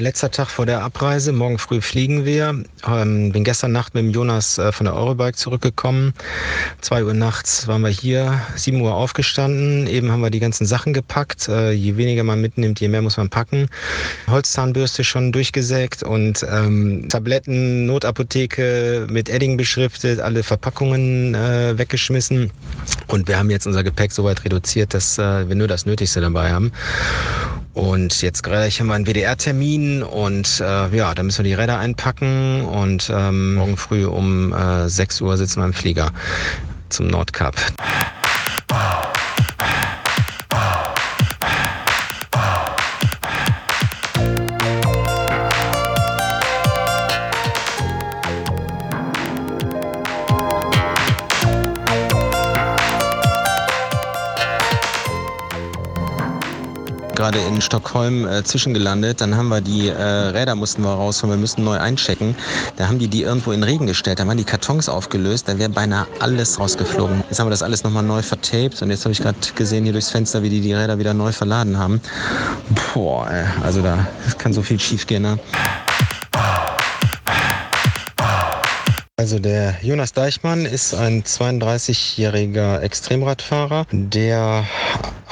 Letzter Tag vor der Abreise, morgen früh fliegen wir. Ähm, bin gestern Nacht mit dem Jonas äh, von der Eurobike zurückgekommen. Zwei Uhr nachts waren wir hier, sieben Uhr aufgestanden. Eben haben wir die ganzen Sachen gepackt. Äh, je weniger man mitnimmt, je mehr muss man packen. Holzzahnbürste schon durchgesägt und ähm, Tabletten, Notapotheke mit Edding beschriftet, alle Verpackungen äh, weggeschmissen. Und wir haben jetzt unser Gepäck so weit reduziert, dass äh, wir nur das Nötigste dabei haben. Und jetzt gleich haben wir einen WDR-Termin und äh, ja, da müssen wir die Räder einpacken und ähm, morgen früh um äh, 6 Uhr sitzen wir im Flieger zum Nordkap. Gerade in Stockholm äh, zwischengelandet. Dann haben wir die äh, Räder mussten wir rausholen, wir müssen neu einchecken. Da haben die die irgendwo in Regen gestellt, da waren die Kartons aufgelöst, da wäre beinahe alles rausgeflogen. Jetzt haben wir das alles nochmal neu vertaped und jetzt habe ich gerade gesehen hier durchs Fenster, wie die die Räder wieder neu verladen haben. Boah, ey, also da kann so viel schief gehen. Ne? Also der Jonas Deichmann ist ein 32-jähriger Extremradfahrer, der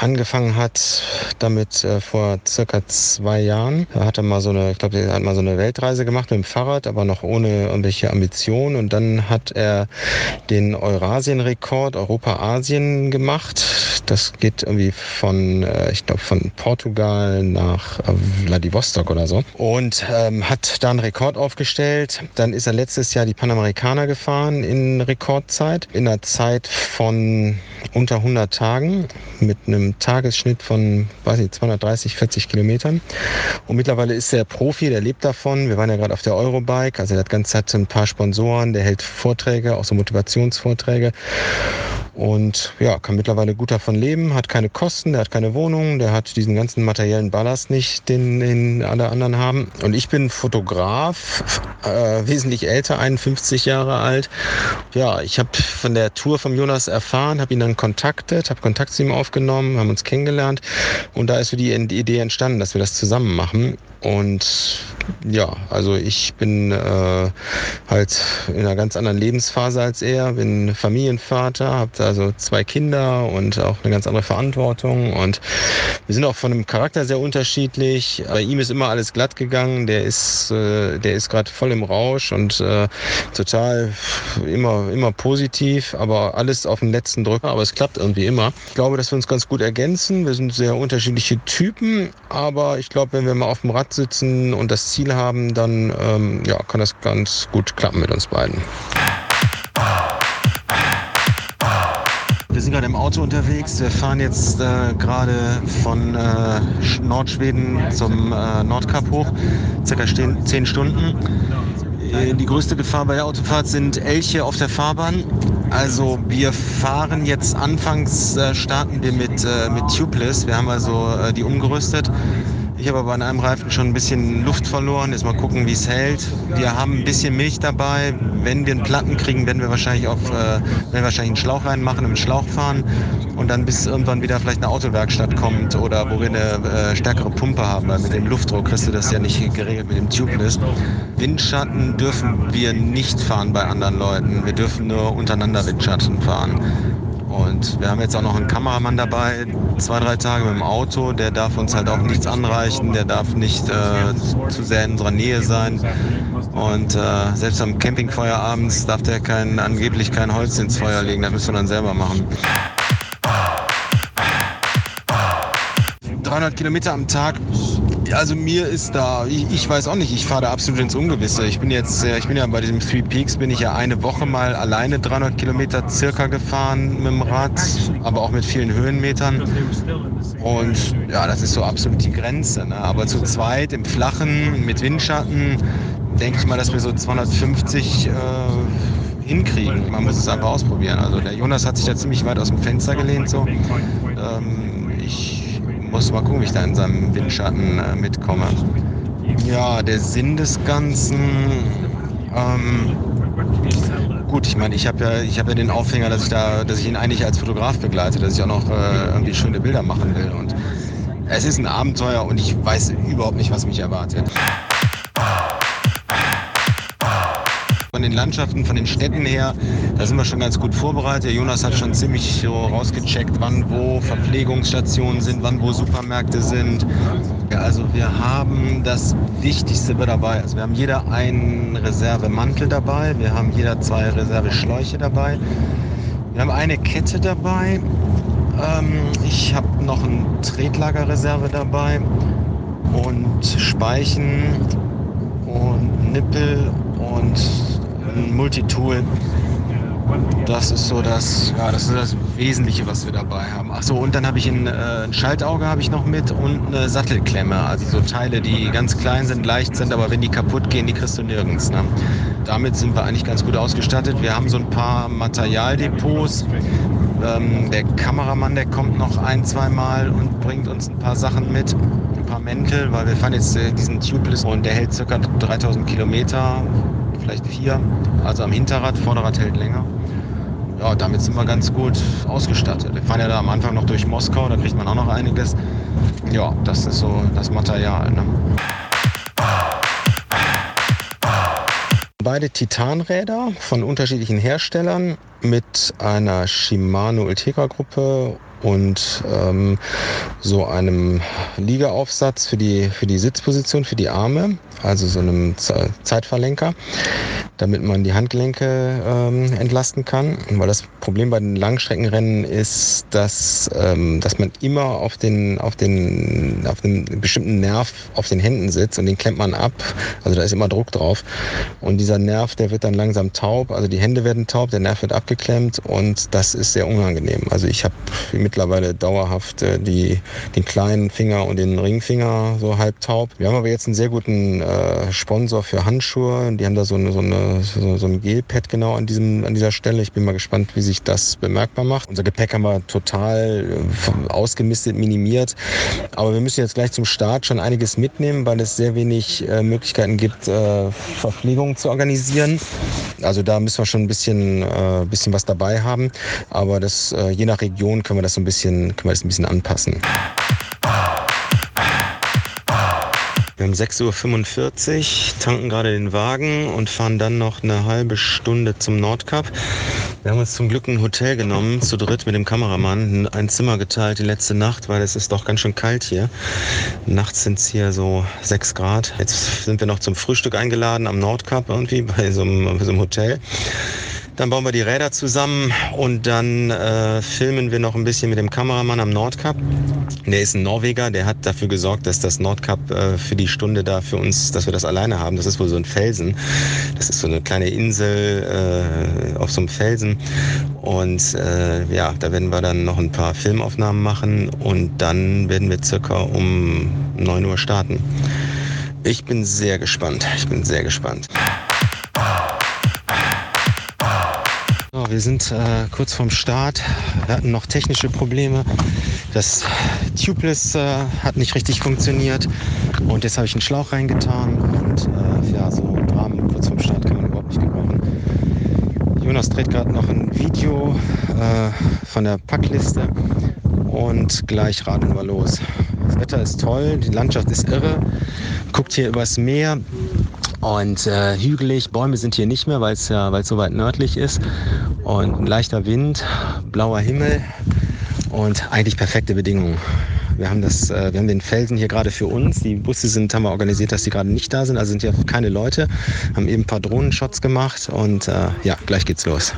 angefangen hat damit äh, vor circa zwei Jahren. Er hatte mal so eine, ich glaube, er hat mal so eine Weltreise gemacht mit dem Fahrrad, aber noch ohne irgendwelche Ambitionen. Und dann hat er den Eurasien-Rekord Europa-Asien gemacht. Das geht irgendwie von, äh, ich glaube, von Portugal nach äh, Vladivostok oder so. Und ähm, hat da einen Rekord aufgestellt. Dann ist er letztes Jahr die Panamerikaner gefahren in Rekordzeit, in einer Zeit von unter 100 Tagen mit einem Tagesschnitt von, weiß nicht, 230, 40 Kilometern. Und mittlerweile ist er Profi, der lebt davon. Wir waren ja gerade auf der Eurobike, also der hat ganz Zeit ein paar Sponsoren, der hält Vorträge, auch so Motivationsvorträge und ja, kann mittlerweile gut davon leben, hat keine Kosten, der hat keine Wohnung, der hat diesen ganzen materiellen Ballast nicht, den, den alle anderen haben. Und ich bin Fotograf, äh, wesentlich älter, 51 Jahre alt. Ja, ich habe von der Tour von Jonas erfahren, habe ihn dann kontaktet, habe Kontakt zu ihm aufgenommen, haben uns kennengelernt und da ist so die Idee entstanden, dass wir das zusammen machen. Und ja, also ich bin äh, halt in einer ganz anderen Lebensphase als er, bin Familienvater, habe also zwei Kinder und auch eine ganz andere Verantwortung. Und wir sind auch von dem Charakter sehr unterschiedlich. Bei ihm ist immer alles glatt gegangen, der ist, äh, der ist gerade voll im Rausch und äh, total immer, immer positiv, aber alles auf den letzten Drücker, aber es klappt irgendwie immer. Ich glaube, dass wir uns ganz gut ergänzen. Wir sind sehr unterschiedliche Typen, aber ich glaube, wenn wir mal auf dem Rad sitzen und das Ziel haben, dann ähm, ja, kann das ganz gut klappen mit uns beiden. Wir sind gerade im Auto unterwegs. Wir fahren jetzt äh, gerade von äh, Nordschweden zum äh, Nordkap hoch, circa 10 Stunden. Äh, die größte Gefahr bei der Autofahrt sind Elche auf der Fahrbahn. Also wir fahren jetzt anfangs, äh, starten wir mit, äh, mit Tubeless. Wir haben also äh, die umgerüstet ich habe aber an einem Reifen schon ein bisschen Luft verloren. Jetzt mal gucken, wie es hält. Wir haben ein bisschen Milch dabei. Wenn wir einen Platten kriegen, werden wir wahrscheinlich auf, äh, werden wir wahrscheinlich einen Schlauch reinmachen, einen Schlauch fahren und dann bis irgendwann wieder vielleicht eine Autowerkstatt kommt oder wo wir eine äh, stärkere Pumpe haben, weil mit dem Luftdruck kriegst du das ja nicht geregelt mit dem Tubeless. Windschatten dürfen wir nicht fahren bei anderen Leuten. Wir dürfen nur untereinander Windschatten fahren. Und wir haben jetzt auch noch einen Kameramann dabei, zwei, drei Tage mit dem Auto. Der darf uns halt auch nichts anreichen, der darf nicht äh, zu sehr in unserer Nähe sein. Und äh, selbst am Campingfeuer abends darf der kein, angeblich kein Holz ins Feuer legen, das müssen wir dann selber machen. 300 Kilometer am Tag also mir ist da, ich, ich weiß auch nicht, ich fahre da absolut ins Ungewisse. Ich bin jetzt, ich bin ja bei diesem Three Peaks, bin ich ja eine Woche mal alleine 300 Kilometer circa gefahren mit dem Rad, aber auch mit vielen Höhenmetern. Und ja, das ist so absolut die Grenze. Ne? Aber zu zweit im Flachen mit Windschatten denke ich mal, dass wir so 250 äh, hinkriegen. Man muss es einfach ausprobieren. Also der Jonas hat sich da ziemlich weit aus dem Fenster gelehnt so. Ähm, muss mal gucken, wie ich da in seinem Windschatten äh, mitkomme. Ja, der Sinn des Ganzen. Ähm, gut, ich meine, ich habe ja, hab ja den Aufhänger, dass ich da, dass ich ihn eigentlich als Fotograf begleite, dass ich auch noch äh, irgendwie schöne Bilder machen will. Und es ist ein Abenteuer und ich weiß überhaupt nicht, was mich erwartet. Von den Landschaften, von den Städten her, da sind wir schon ganz gut vorbereitet. Jonas hat schon ziemlich so rausgecheckt, wann wo Verpflegungsstationen sind, wann wo Supermärkte sind. Also wir haben das Wichtigste dabei. Also wir haben jeder einen Reservemantel dabei, wir haben jeder zwei Reserveschläuche dabei, wir haben eine Kette dabei. Ähm, ich habe noch ein Tretlagerreserve dabei und Speichen und Nippel und ein Multitool. Das ist so das, ja, das ist das Wesentliche, was wir dabei haben. Ach so, und dann habe ich ein, äh, ein Schaltauge habe ich noch mit und eine Sattelklemme. Also so Teile, die ganz klein sind, leicht sind, aber wenn die kaputt gehen, die kriegst du nirgends. Ne? Damit sind wir eigentlich ganz gut ausgestattet. Wir haben so ein paar Materialdepots. Ähm, der Kameramann, der kommt noch ein, zwei Mal und bringt uns ein paar Sachen mit. Ein paar Mäntel, weil wir fahren jetzt äh, diesen Tubeless und der hält ca. 3000 Kilometer vielleicht vier. Also am Hinterrad, Vorderrad hält länger. Ja, damit sind wir ganz gut ausgestattet. Wir fahren ja da am Anfang noch durch Moskau, da kriegt man auch noch einiges. Ja, das ist so das Material. Ne? Beide Titanräder von unterschiedlichen Herstellern mit einer Shimano Ultegra Gruppe und ähm, so einem Liegeaufsatz für die, für die Sitzposition, für die Arme, also so einem Zeitverlenker, damit man die Handgelenke ähm, entlasten kann. Weil das Problem bei den Langstreckenrennen ist, dass, ähm, dass man immer auf den, auf, den, auf den bestimmten Nerv auf den Händen sitzt und den klemmt man ab. Also da ist immer Druck drauf. Und dieser Nerv, der wird dann langsam taub, also die Hände werden taub, der Nerv wird abgeklemmt und das ist sehr unangenehm. Also ich habe mit mittlerweile dauerhaft äh, die, den kleinen Finger und den Ringfinger so halb taub. Wir haben aber jetzt einen sehr guten äh, Sponsor für Handschuhe. Die haben da so, eine, so, eine, so, so ein Gelpad genau an, diesem, an dieser Stelle. Ich bin mal gespannt, wie sich das bemerkbar macht. Unser Gepäck haben wir total äh, ausgemistet, minimiert. Aber wir müssen jetzt gleich zum Start schon einiges mitnehmen, weil es sehr wenig äh, Möglichkeiten gibt, äh, Verpflegung zu organisieren. Also da müssen wir schon ein bisschen, äh, bisschen was dabei haben. Aber das, äh, je nach Region können wir das so ein bisschen, können wir das ein bisschen anpassen. Wir haben 6.45 Uhr, tanken gerade den Wagen und fahren dann noch eine halbe Stunde zum Nordkap. Wir haben uns zum Glück ein Hotel genommen, zu dritt mit dem Kameramann, ein Zimmer geteilt die letzte Nacht, weil es ist doch ganz schön kalt hier. Nachts sind es hier so 6 Grad. Jetzt sind wir noch zum Frühstück eingeladen am Nordkap irgendwie bei so einem, bei so einem Hotel. Dann bauen wir die Räder zusammen und dann äh, filmen wir noch ein bisschen mit dem Kameramann am Nordkap. Der ist ein Norweger, der hat dafür gesorgt, dass das Nordkap äh, für die Stunde da für uns, dass wir das alleine haben. Das ist wohl so ein Felsen. Das ist so eine kleine Insel äh, auf so einem Felsen. Und äh, ja, da werden wir dann noch ein paar Filmaufnahmen machen und dann werden wir circa um 9 Uhr starten. Ich bin sehr gespannt. Ich bin sehr gespannt. So, wir sind äh, kurz vorm Start. Wir hatten noch technische Probleme. Das Tubeless äh, hat nicht richtig funktioniert. Und jetzt habe ich einen Schlauch reingetan. Und äh, ja, so einen Rahmen kurz vorm Start kann man überhaupt nicht gebrauchen. Jonas dreht gerade noch ein Video äh, von der Packliste. Und gleich radeln wir los. Das Wetter ist toll, die Landschaft ist irre. Guckt hier übers Meer. Und äh, hügelig, Bäume sind hier nicht mehr, weil es ja, weil so weit nördlich ist. Und ein leichter Wind, blauer Himmel und eigentlich perfekte Bedingungen. Wir haben, das, äh, wir haben den Felsen hier gerade für uns. Die Busse sind, haben wir organisiert, dass die gerade nicht da sind. Also sind ja keine Leute. Haben eben ein paar Drohnenshots gemacht und äh, ja, gleich geht's los.